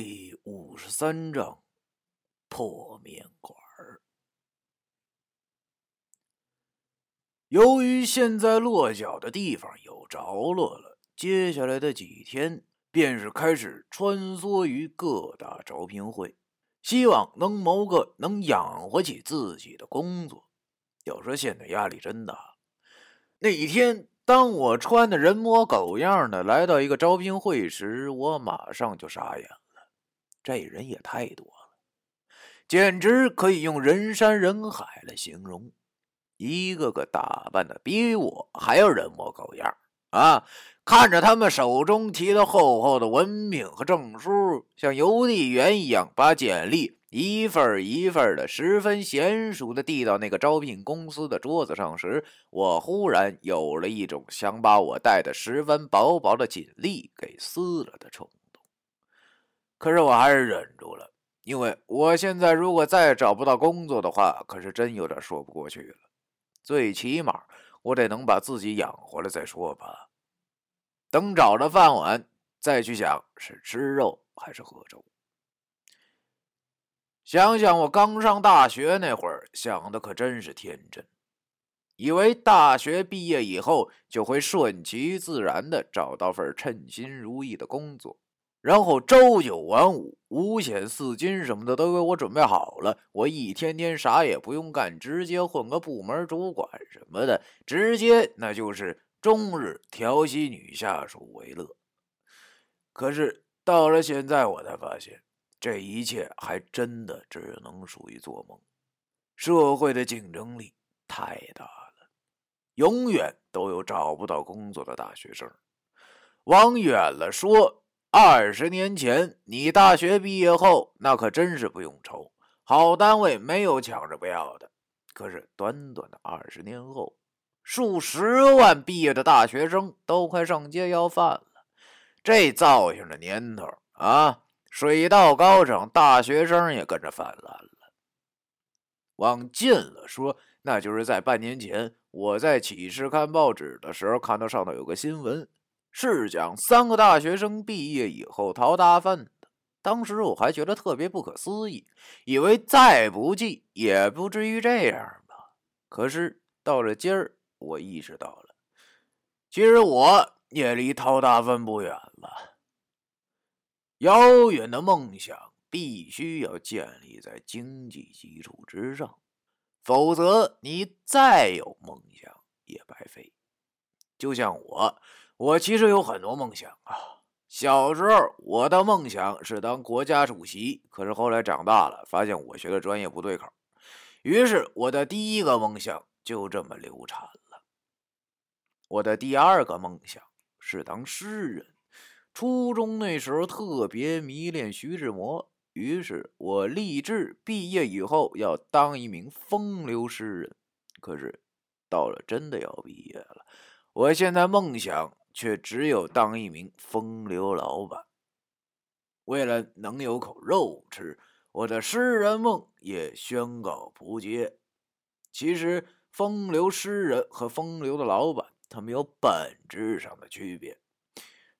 第五十三章破面馆儿。由于现在落脚的地方有着落了，接下来的几天便是开始穿梭于各大招聘会，希望能谋个能养活起自己的工作。要说现在压力真大。那一天，当我穿的人模狗样的来到一个招聘会时，我马上就傻眼了。这人也太多了，简直可以用人山人海来形容。一个个打扮的比我还要人模狗样啊！看着他们手中提着厚厚的文凭和证书，像邮递员一样把简历一份一份的十分娴熟的递到那个招聘公司的桌子上时，我忽然有了一种想把我带的十分薄薄的锦历给撕了的冲动。可是我还是忍住了，因为我现在如果再找不到工作的话，可是真有点说不过去了。最起码，我得能把自己养活了再说吧。等找着饭碗，再去想是吃肉还是喝粥。想想我刚上大学那会儿，想的可真是天真，以为大学毕业以后就会顺其自然的找到份称心如意的工作。然后朝九晚五、五险四金什么的都给我准备好了，我一天天啥也不用干，直接混个部门主管什么的，直接那就是终日调戏女下属为乐。可是到了现在，我才发现这一切还真的只能属于做梦。社会的竞争力太大了，永远都有找不到工作的大学生。往远了说。二十年前，你大学毕业后，那可真是不用愁，好单位没有抢着不要的。可是短短的二十年后，数十万毕业的大学生都快上街要饭了。这造型的年头啊，水到高涨，大学生也跟着泛滥了。往近了说，那就是在半年前，我在启市看报纸的时候，看到上头有个新闻。是讲三个大学生毕业以后逃大粪的。当时我还觉得特别不可思议，以为再不济也不至于这样吧。可是到了今儿，我意识到了，其实我也离逃大粪不远了。遥远的梦想必须要建立在经济基础之上，否则你再有梦想也白费。就像我。我其实有很多梦想啊。小时候，我的梦想是当国家主席。可是后来长大了，发现我学的专业不对口，于是我的第一个梦想就这么流产了。我的第二个梦想是当诗人。初中那时候特别迷恋徐志摩，于是我立志毕业以后要当一名风流诗人。可是到了真的要毕业了，我现在梦想。却只有当一名风流老板。为了能有口肉吃，我的诗人梦也宣告不接。其实，风流诗人和风流的老板，他们有本质上的区别。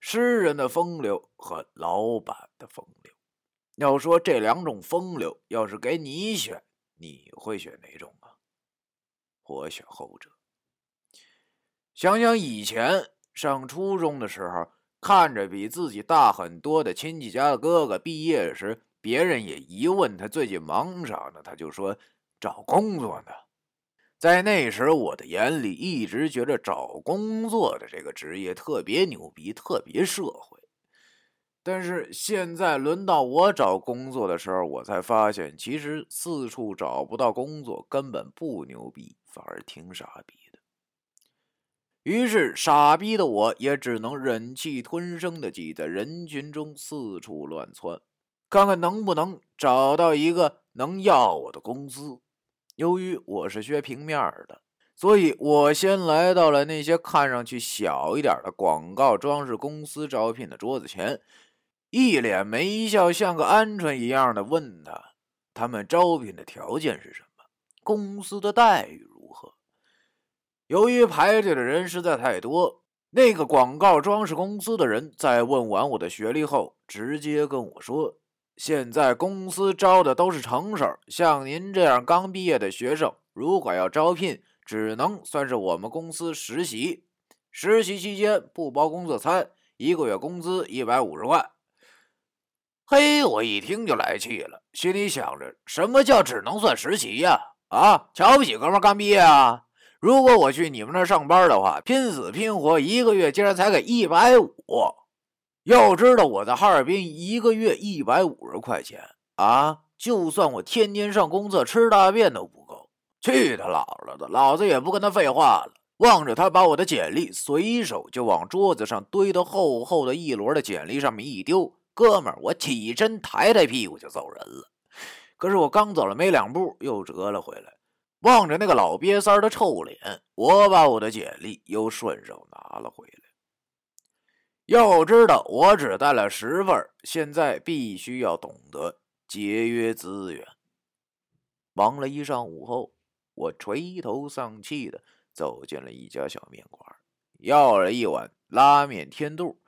诗人的风流和老板的风流，要说这两种风流，要是给你选，你会选哪种啊？我选后者。想想以前。上初中的时候，看着比自己大很多的亲戚家的哥哥毕业时，别人也一问他最近忙啥呢，他就说找工作呢。在那时，我的眼里一直觉得找工作的这个职业特别牛逼，特别社会。但是现在轮到我找工作的时候，我才发现，其实四处找不到工作根本不牛逼，反而挺傻逼。于是，傻逼的我也只能忍气吞声的挤在人群中四处乱窜，看看能不能找到一个能要我的公司。由于我是学平面的，所以我先来到了那些看上去小一点的广告装饰公司招聘的桌子前，一脸没笑，像个鹌鹑一样的问他：他们招聘的条件是什么？公司的待遇？由于排队的人实在太多，那个广告装饰公司的人在问完我的学历后，直接跟我说：“现在公司招的都是成手，像您这样刚毕业的学生，如果要招聘，只能算是我们公司实习。实习期间不包工作餐，一个月工资一百五十块。嘿，我一听就来气了，心里想着：什么叫只能算实习呀？啊，瞧不起哥们刚毕业啊？如果我去你们那上班的话，拼死拼活一个月竟然才给一百五。要知道我在哈尔滨一个月一百五十块钱啊，就算我天天上公厕吃大便都不够。去他姥姥的，老子也不跟他废话了。望着他把我的简历随手就往桌子上堆得厚厚的一摞的简历上面一丢，哥们儿，我起身抬抬屁股就走人了。可是我刚走了没两步，又折了回来。望着那个老瘪三的臭脸，我把我的简历又顺手拿了回来。要知道，我只带了十份，现在必须要懂得节约资源。忙了一上午后，我垂头丧气的走进了一家小面馆，要了一碗拉面添肚。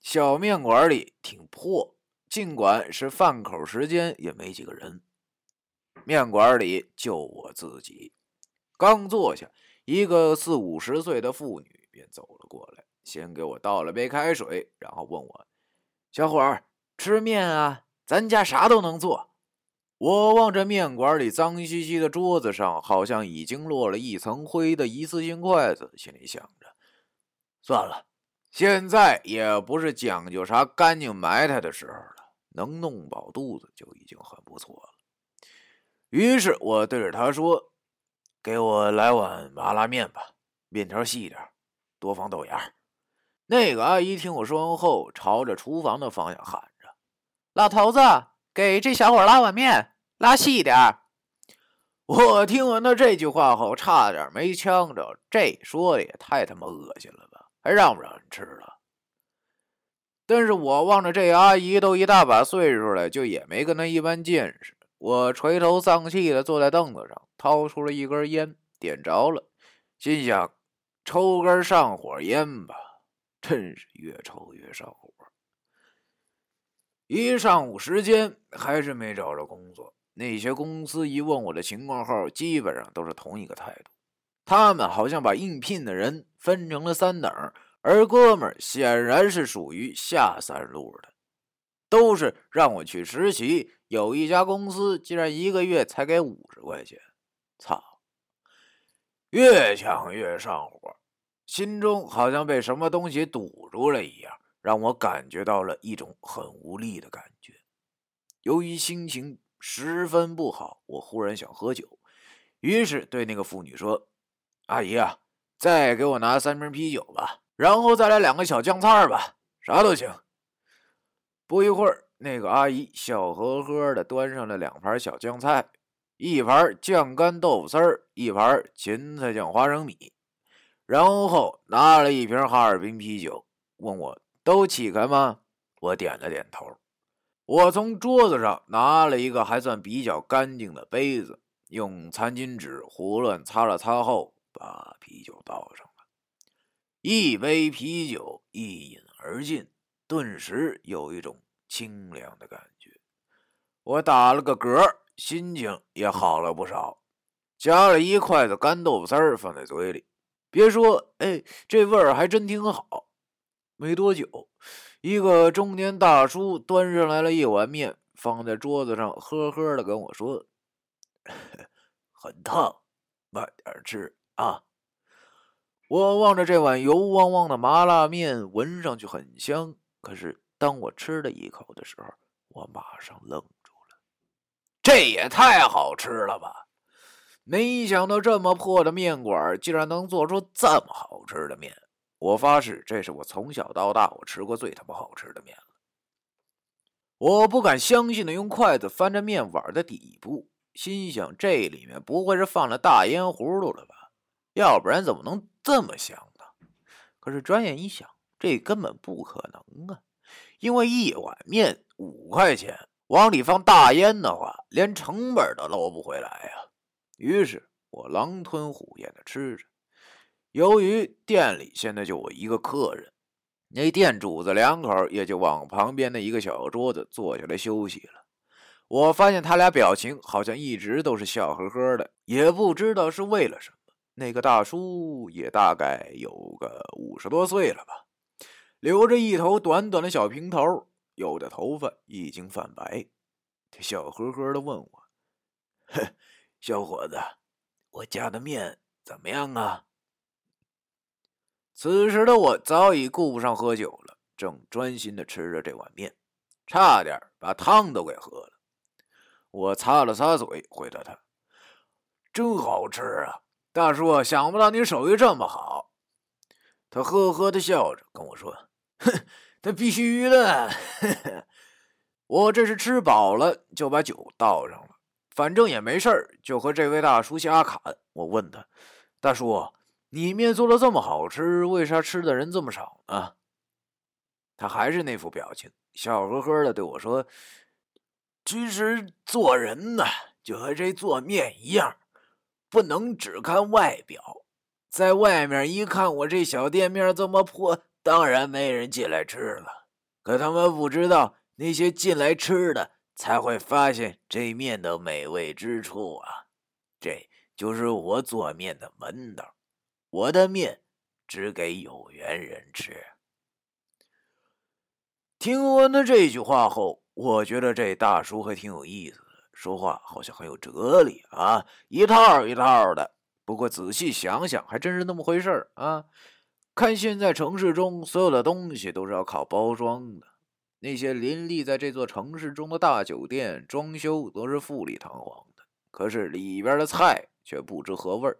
小面馆里挺破，尽管是饭口时间，也没几个人。面馆里就我自己。刚坐下，一个四五十岁的妇女便走了过来。先给我倒了杯开水，然后问我：“小伙儿，吃面啊？咱家啥都能做。”我望着面馆里脏兮兮的桌子上，好像已经落了一层灰的一次性筷子，心里想着：“算了，现在也不是讲究啥干净埋汰的时候了，能弄饱肚子就已经很不错了。”于是我对着他说：“给我来碗麻辣面吧，面条细一点多放豆芽。”那个阿姨听我说完后，朝着厨房的方向喊着：“老头子，给这小伙拉碗面，拉细一点我听完他这句话后，差点没呛着。这说的也太他妈恶心了吧？还让不让人吃了？但是我望着这阿姨都一大把岁数了，就也没跟她一般见识。我垂头丧气的坐在凳子上，掏出了一根烟，点着了，心想：抽根上火烟吧。真是越抽越上火。一上午时间还是没找着工作，那些公司一问我的情况后，基本上都是同一个态度。他们好像把应聘的人分成了三等，而哥们儿显然是属于下三路的，都是让我去实习。有一家公司竟然一个月才给五十块钱，操！越想越上火。心中好像被什么东西堵住了一样，让我感觉到了一种很无力的感觉。由于心情十分不好，我忽然想喝酒，于是对那个妇女说：“阿姨啊，再给我拿三瓶啤酒吧，然后再来两个小酱菜吧，啥都行。”不一会儿，那个阿姨笑呵呵的端上了两盘小酱菜，一盘酱干豆腐丝儿，一盘芹菜酱花生米。然后拿了一瓶哈尔滨啤酒，问我都起开吗？我点了点头。我从桌子上拿了一个还算比较干净的杯子，用餐巾纸胡乱擦了擦后，把啤酒倒上了。一杯啤酒一饮而尽，顿时有一种清凉的感觉。我打了个嗝，心情也好了不少。夹了一筷子干豆腐丝儿放在嘴里。别说，哎，这味儿还真挺好。没多久，一个中年大叔端上来了一碗面，放在桌子上，呵呵的跟我说：“ 很烫，慢点吃啊。”我望着这碗油汪汪的麻辣面，闻上去很香。可是当我吃了一口的时候，我马上愣住了。这也太好吃了吧！没想到这么破的面馆竟然能做出这么好吃的面！我发誓，这是我从小到大我吃过最他妈好吃的面了。我不敢相信的用筷子翻着面碗的底部，心想这里面不会是放了大烟葫芦了吧？要不然怎么能这么香呢？可是转眼一想，这根本不可能啊！因为一碗面五块钱，往里放大烟的话，连成本都捞不回来呀！于是我狼吞虎咽的吃着。由于店里现在就我一个客人，那店主子两口也就往旁边的一个小桌子坐下来休息了。我发现他俩表情好像一直都是笑呵呵的，也不知道是为了什么。那个大叔也大概有个五十多岁了吧，留着一头短短的小平头，有的头发已经泛白。他笑呵呵的问我：“哼小伙子，我家的面怎么样啊？”此时的我早已顾不上喝酒了，正专心的吃着这碗面，差点把汤都给喝了。我擦了擦嘴，回答他：“真好吃啊！”大叔，想不到你手艺这么好。他呵呵的笑着跟我说：“哼，那必须的。”我这是吃饱了，就把酒倒上了。反正也没事儿，就和这位大叔瞎侃。我问他：“大叔，你面做的这么好吃，为啥吃的人这么少呢？”他还是那副表情，笑呵呵的对我说：“其实做人呢，就和这做面一样。”不能只看外表，在外面一看我这小店面这么破，当然没人进来吃了。可他们不知道，那些进来吃的才会发现这面的美味之处啊！这就是我做面的门道，我的面只给有缘人吃。听完了这句话后，我觉得这大叔还挺有意思的。说话好像很有哲理啊，一套一套的。不过仔细想想，还真是那么回事儿啊。看现在城市中所有的东西都是要靠包装的，那些林立在这座城市中的大酒店，装修都是富丽堂皇的，可是里边的菜却不知何味儿。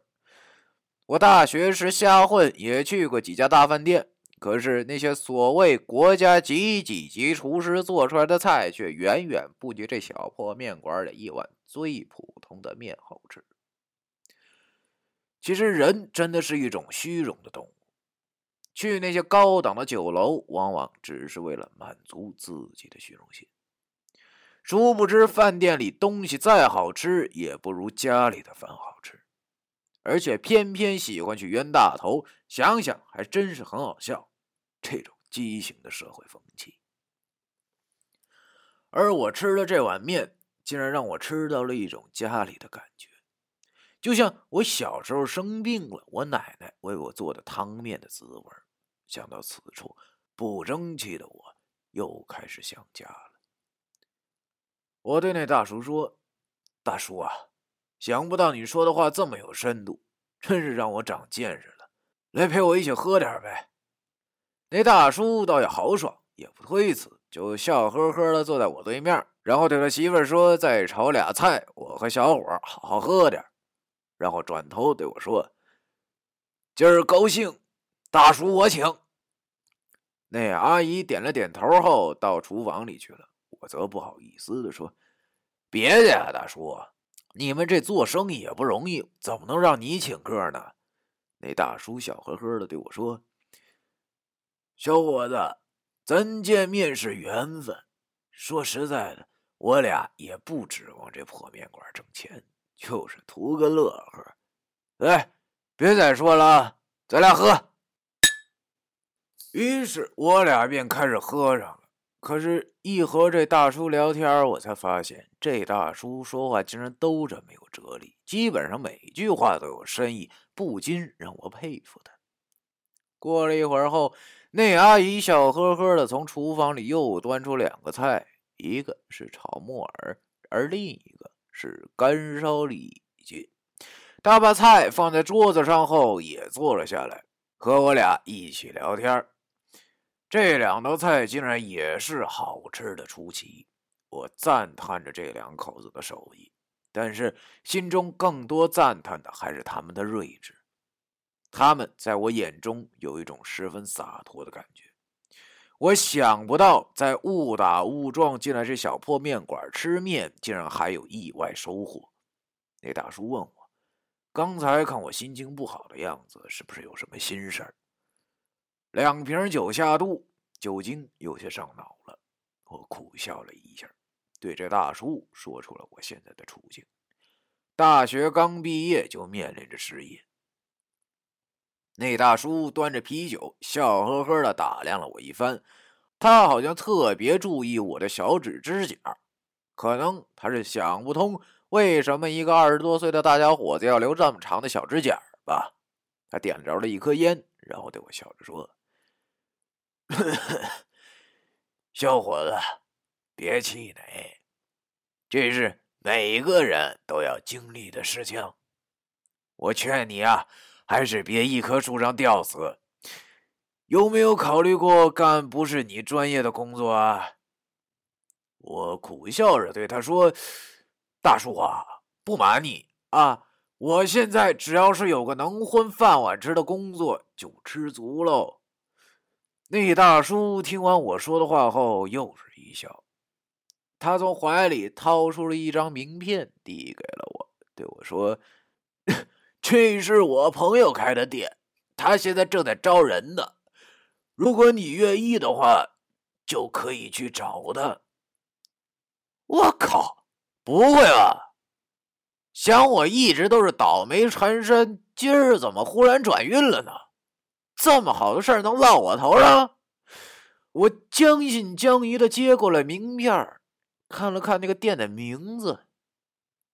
我大学时瞎混，也去过几家大饭店。可是那些所谓国家级几级厨师做出来的菜，却远远不及这小破面馆里一碗最普通的面好吃。其实人真的是一种虚荣的动物，去那些高档的酒楼，往往只是为了满足自己的虚荣心。殊不知，饭店里东西再好吃，也不如家里的饭好吃，而且偏偏喜欢去冤大头，想想还真是很好笑。这种畸形的社会风气，而我吃了这碗面，竟然让我吃到了一种家里的感觉，就像我小时候生病了，我奶奶为我做的汤面的滋味。想到此处，不争气的我又开始想家了。我对那大叔说：“大叔啊，想不到你说的话这么有深度，真是让我长见识了。来陪我一起喝点呗。”那大叔倒也豪爽，也不推辞，就笑呵呵的坐在我对面，然后对他媳妇说：“再炒俩菜，我和小伙好好喝点。”然后转头对我说：“今儿高兴，大叔我请。”那阿姨点了点头后，到厨房里去了。我则不好意思的说：“别介呀，大叔，你们这做生意也不容易，怎么能让你请客呢？”那大叔笑呵呵的对我说。小伙子，咱见面是缘分。说实在的，我俩也不指望这破面馆挣钱，就是图个乐呵。来，别再说了，咱俩喝。于是，我俩便开始喝上了。可是，一和这大叔聊天，我才发现这大叔说话竟然都这么有哲理，基本上每句话都有深意，不禁让我佩服他。过了一会儿后。那阿姨笑呵呵的从厨房里又端出两个菜，一个是炒木耳，而另一个是干烧里脊。他把菜放在桌子上后，也坐了下来，和我俩一起聊天。这两道菜竟然也是好吃的出奇，我赞叹着这两口子的手艺，但是心中更多赞叹的还是他们的睿智。他们在我眼中有一种十分洒脱的感觉。我想不到，在误打误撞进来这小破面馆吃面，竟然还有意外收获。那大叔问我：“刚才看我心情不好的样子，是不是有什么心事儿？”两瓶酒下肚，酒精有些上脑了。我苦笑了一下，对这大叔说出了我现在的处境：大学刚毕业就面临着失业。那大叔端着啤酒，笑呵呵的打量了我一番。他好像特别注意我的小指指甲，可能他是想不通为什么一个二十多岁的大小伙子要留这么长的小指甲吧。他点着了一颗烟，然后对我笑着说：“ 小伙子，别气馁，这是每个人都要经历的事情。我劝你啊，还是别一棵树上吊死。”有没有考虑过干不是你专业的工作啊？我苦笑着对他说：“大叔啊，不瞒你啊，我现在只要是有个能混饭碗吃的工作就知足喽。”那大叔听完我说的话后，又是一笑。他从怀里掏出了一张名片，递给了我，对我说：“这是我朋友开的店，他现在正在招人呢。”如果你愿意的话，就可以去找他。我靠，不会吧？想我一直都是倒霉缠身，今儿怎么忽然转运了呢？这么好的事儿能落我头上？我将信将疑的接过了名片，看了看那个店的名字，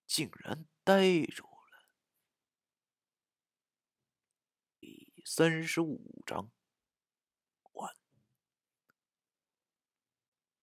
竟然呆住了。第三十五章。